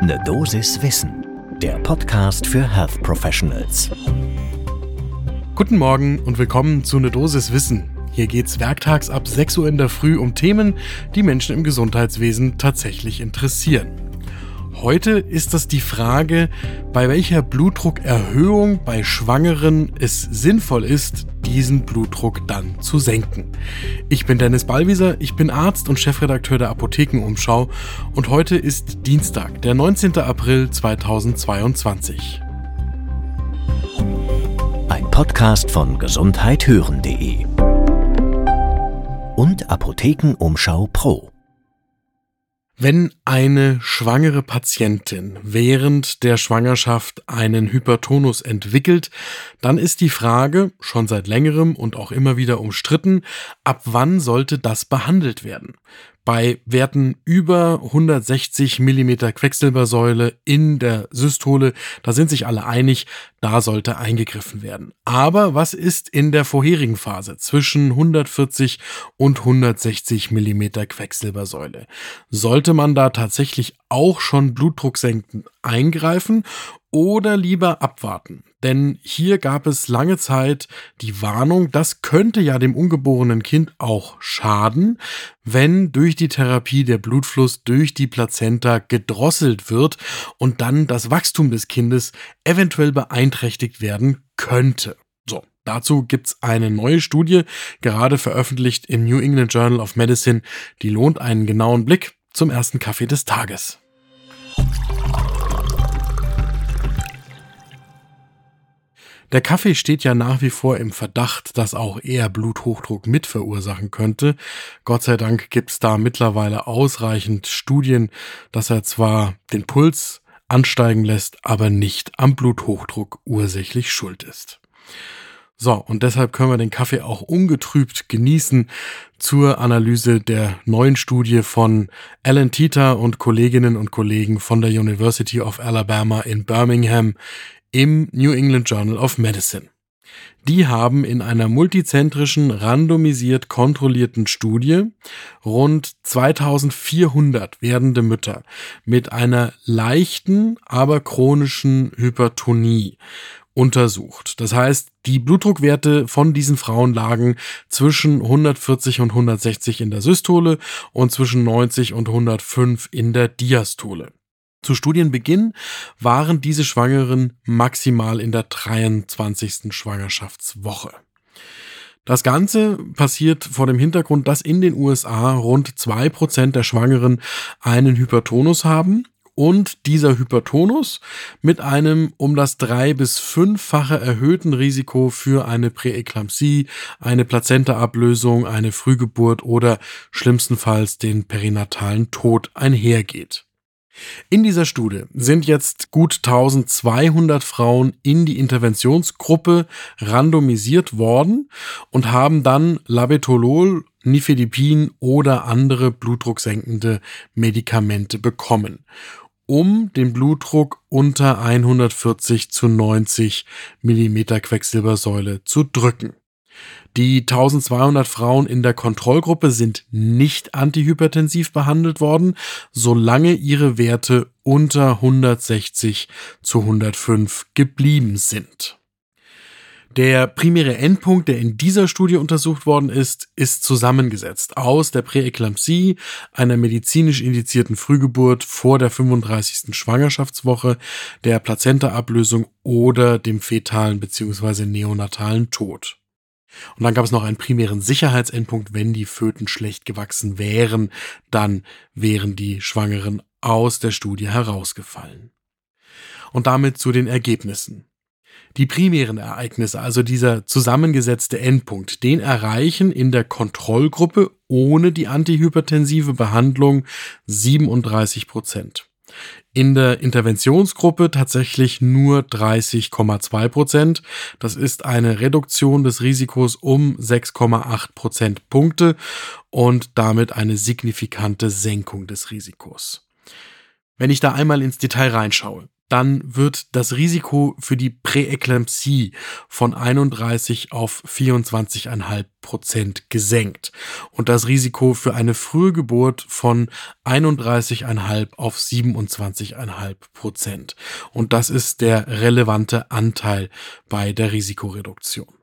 Ne Dosis Wissen, der Podcast für Health Professionals. Guten Morgen und willkommen zu Ne Dosis Wissen. Hier geht's werktags ab 6 Uhr in der Früh um Themen, die Menschen im Gesundheitswesen tatsächlich interessieren. Heute ist das die Frage, bei welcher Blutdruckerhöhung bei Schwangeren es sinnvoll ist, diesen Blutdruck dann zu senken. Ich bin Dennis Ballwieser, ich bin Arzt und Chefredakteur der Apothekenumschau und heute ist Dienstag, der 19. April 2022. Ein Podcast von gesundheithören.de und Apothekenumschau Pro. Wenn eine schwangere Patientin während der Schwangerschaft einen Hypertonus entwickelt, dann ist die Frage, schon seit längerem und auch immer wieder umstritten, ab wann sollte das behandelt werden? Bei Werten über 160 Millimeter Quecksilbersäule in der Systole, da sind sich alle einig, da sollte eingegriffen werden. Aber was ist in der vorherigen Phase zwischen 140 und 160 Millimeter Quecksilbersäule? Sollte man da tatsächlich auch schon blutdrucksenkend eingreifen oder lieber abwarten. Denn hier gab es lange Zeit die Warnung, das könnte ja dem ungeborenen Kind auch schaden, wenn durch die Therapie der Blutfluss durch die Plazenta gedrosselt wird und dann das Wachstum des Kindes eventuell beeinträchtigt werden könnte. So, dazu gibt's eine neue Studie, gerade veröffentlicht im New England Journal of Medicine, die lohnt einen genauen Blick zum ersten Kaffee des Tages. Der Kaffee steht ja nach wie vor im Verdacht, dass auch er Bluthochdruck mit verursachen könnte. Gott sei Dank gibt's da mittlerweile ausreichend Studien, dass er zwar den Puls ansteigen lässt, aber nicht am Bluthochdruck ursächlich schuld ist. So, und deshalb können wir den Kaffee auch ungetrübt genießen zur Analyse der neuen Studie von Alan Tita und Kolleginnen und Kollegen von der University of Alabama in Birmingham im New England Journal of Medicine. Die haben in einer multizentrischen, randomisiert kontrollierten Studie rund 2400 werdende Mütter mit einer leichten, aber chronischen Hypertonie untersucht. Das heißt, die Blutdruckwerte von diesen Frauen lagen zwischen 140 und 160 in der Systole und zwischen 90 und 105 in der Diastole. Zu Studienbeginn waren diese Schwangeren maximal in der 23. Schwangerschaftswoche. Das Ganze passiert vor dem Hintergrund, dass in den USA rund zwei Prozent der Schwangeren einen Hypertonus haben und dieser Hypertonus mit einem um das drei- bis fünffache erhöhten Risiko für eine Präeklampsie, eine Plazentaablösung, eine Frühgeburt oder schlimmstenfalls den perinatalen Tod einhergeht. In dieser Studie sind jetzt gut 1200 Frauen in die Interventionsgruppe randomisiert worden und haben dann Labetolol, Nifedipin oder andere blutdrucksenkende Medikamente bekommen um den Blutdruck unter 140 zu 90 Millimeter Quecksilbersäule zu drücken. Die 1200 Frauen in der Kontrollgruppe sind nicht antihypertensiv behandelt worden, solange ihre Werte unter 160 zu 105 geblieben sind. Der primäre Endpunkt, der in dieser Studie untersucht worden ist, ist zusammengesetzt aus der Präeklampsie, einer medizinisch indizierten Frühgeburt vor der 35. Schwangerschaftswoche, der Plazentaablösung oder dem fetalen bzw. neonatalen Tod. Und dann gab es noch einen primären Sicherheitsendpunkt, wenn die Föten schlecht gewachsen wären, dann wären die Schwangeren aus der Studie herausgefallen. Und damit zu den Ergebnissen. Die primären Ereignisse, also dieser zusammengesetzte Endpunkt, den erreichen in der Kontrollgruppe ohne die antihypertensive Behandlung 37 Prozent in der Interventionsgruppe tatsächlich nur 30,2 Prozent. Das ist eine Reduktion des Risikos um 6,8 Prozentpunkte und damit eine signifikante Senkung des Risikos. Wenn ich da einmal ins Detail reinschaue, dann wird das Risiko für die Präeklampsie von 31 auf 24,5 Prozent gesenkt und das Risiko für eine Frühgeburt von 31,5 auf 27,5 Prozent. Und das ist der relevante Anteil bei der Risikoreduktion.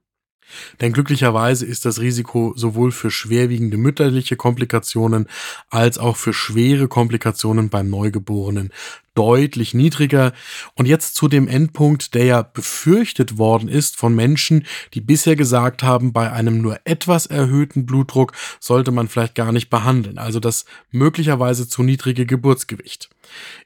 Denn glücklicherweise ist das Risiko sowohl für schwerwiegende mütterliche Komplikationen als auch für schwere Komplikationen beim Neugeborenen deutlich niedriger. Und jetzt zu dem Endpunkt, der ja befürchtet worden ist von Menschen, die bisher gesagt haben, bei einem nur etwas erhöhten Blutdruck sollte man vielleicht gar nicht behandeln, also das möglicherweise zu niedrige Geburtsgewicht.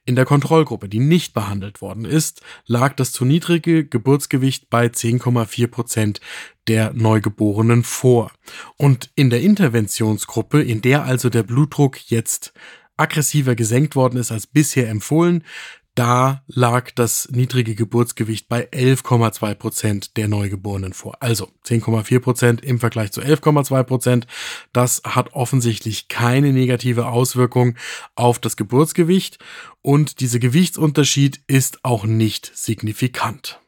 In der Kontrollgruppe, die nicht behandelt worden ist, lag das zu niedrige Geburtsgewicht bei 10,4 Prozent der Neugeborenen vor. Und in der Interventionsgruppe, in der also der Blutdruck jetzt aggressiver gesenkt worden ist als bisher empfohlen. Da lag das niedrige Geburtsgewicht bei 11,2 Prozent der Neugeborenen vor. Also 10,4 Prozent im Vergleich zu 11,2 Prozent. Das hat offensichtlich keine negative Auswirkung auf das Geburtsgewicht und dieser Gewichtsunterschied ist auch nicht signifikant.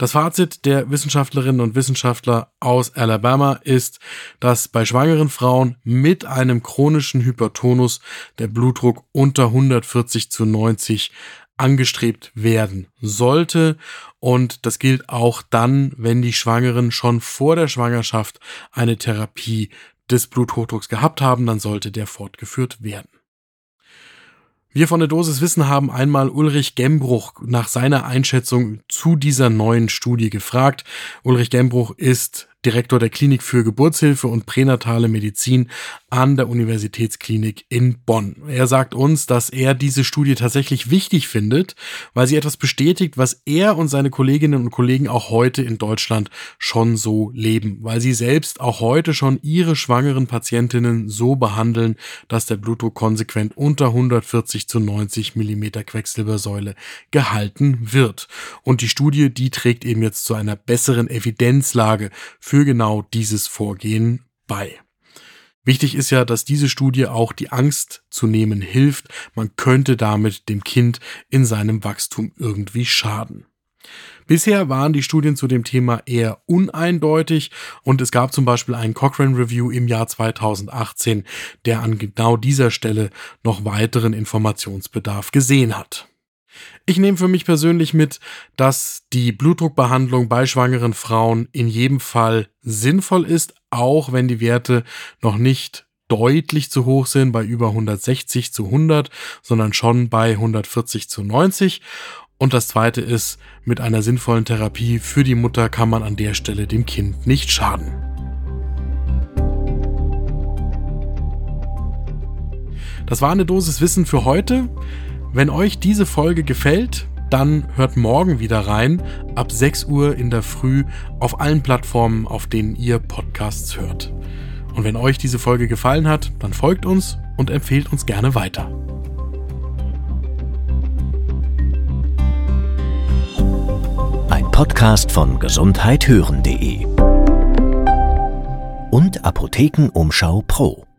Das Fazit der Wissenschaftlerinnen und Wissenschaftler aus Alabama ist, dass bei schwangeren Frauen mit einem chronischen Hypertonus der Blutdruck unter 140 zu 90 angestrebt werden sollte. Und das gilt auch dann, wenn die Schwangeren schon vor der Schwangerschaft eine Therapie des Bluthochdrucks gehabt haben, dann sollte der fortgeführt werden. Wir von der Dosis Wissen haben einmal Ulrich Gembruch nach seiner Einschätzung zu dieser neuen Studie gefragt. Ulrich Gembruch ist Direktor der Klinik für Geburtshilfe und pränatale Medizin an der Universitätsklinik in Bonn. Er sagt uns, dass er diese Studie tatsächlich wichtig findet, weil sie etwas bestätigt, was er und seine Kolleginnen und Kollegen auch heute in Deutschland schon so leben, weil sie selbst auch heute schon ihre schwangeren Patientinnen so behandeln, dass der Blutdruck konsequent unter 140 zu 90 Millimeter Quecksilbersäule gehalten wird. Und die Studie, die trägt eben jetzt zu einer besseren Evidenzlage für genau dieses Vorgehen bei. Wichtig ist ja, dass diese Studie auch die Angst zu nehmen hilft, man könnte damit dem Kind in seinem Wachstum irgendwie schaden. Bisher waren die Studien zu dem Thema eher uneindeutig und es gab zum Beispiel einen Cochrane Review im Jahr 2018, der an genau dieser Stelle noch weiteren Informationsbedarf gesehen hat. Ich nehme für mich persönlich mit, dass die Blutdruckbehandlung bei schwangeren Frauen in jedem Fall sinnvoll ist, auch wenn die Werte noch nicht deutlich zu hoch sind, bei über 160 zu 100, sondern schon bei 140 zu 90. Und das zweite ist, mit einer sinnvollen Therapie für die Mutter kann man an der Stelle dem Kind nicht schaden. Das war eine Dosis Wissen für heute. Wenn euch diese Folge gefällt, dann hört morgen wieder rein, ab 6 Uhr in der Früh auf allen Plattformen, auf denen ihr Podcasts hört. Und wenn euch diese Folge gefallen hat, dann folgt uns und empfehlt uns gerne weiter. Ein Podcast von gesundheithören.de und Apothekenumschau Pro.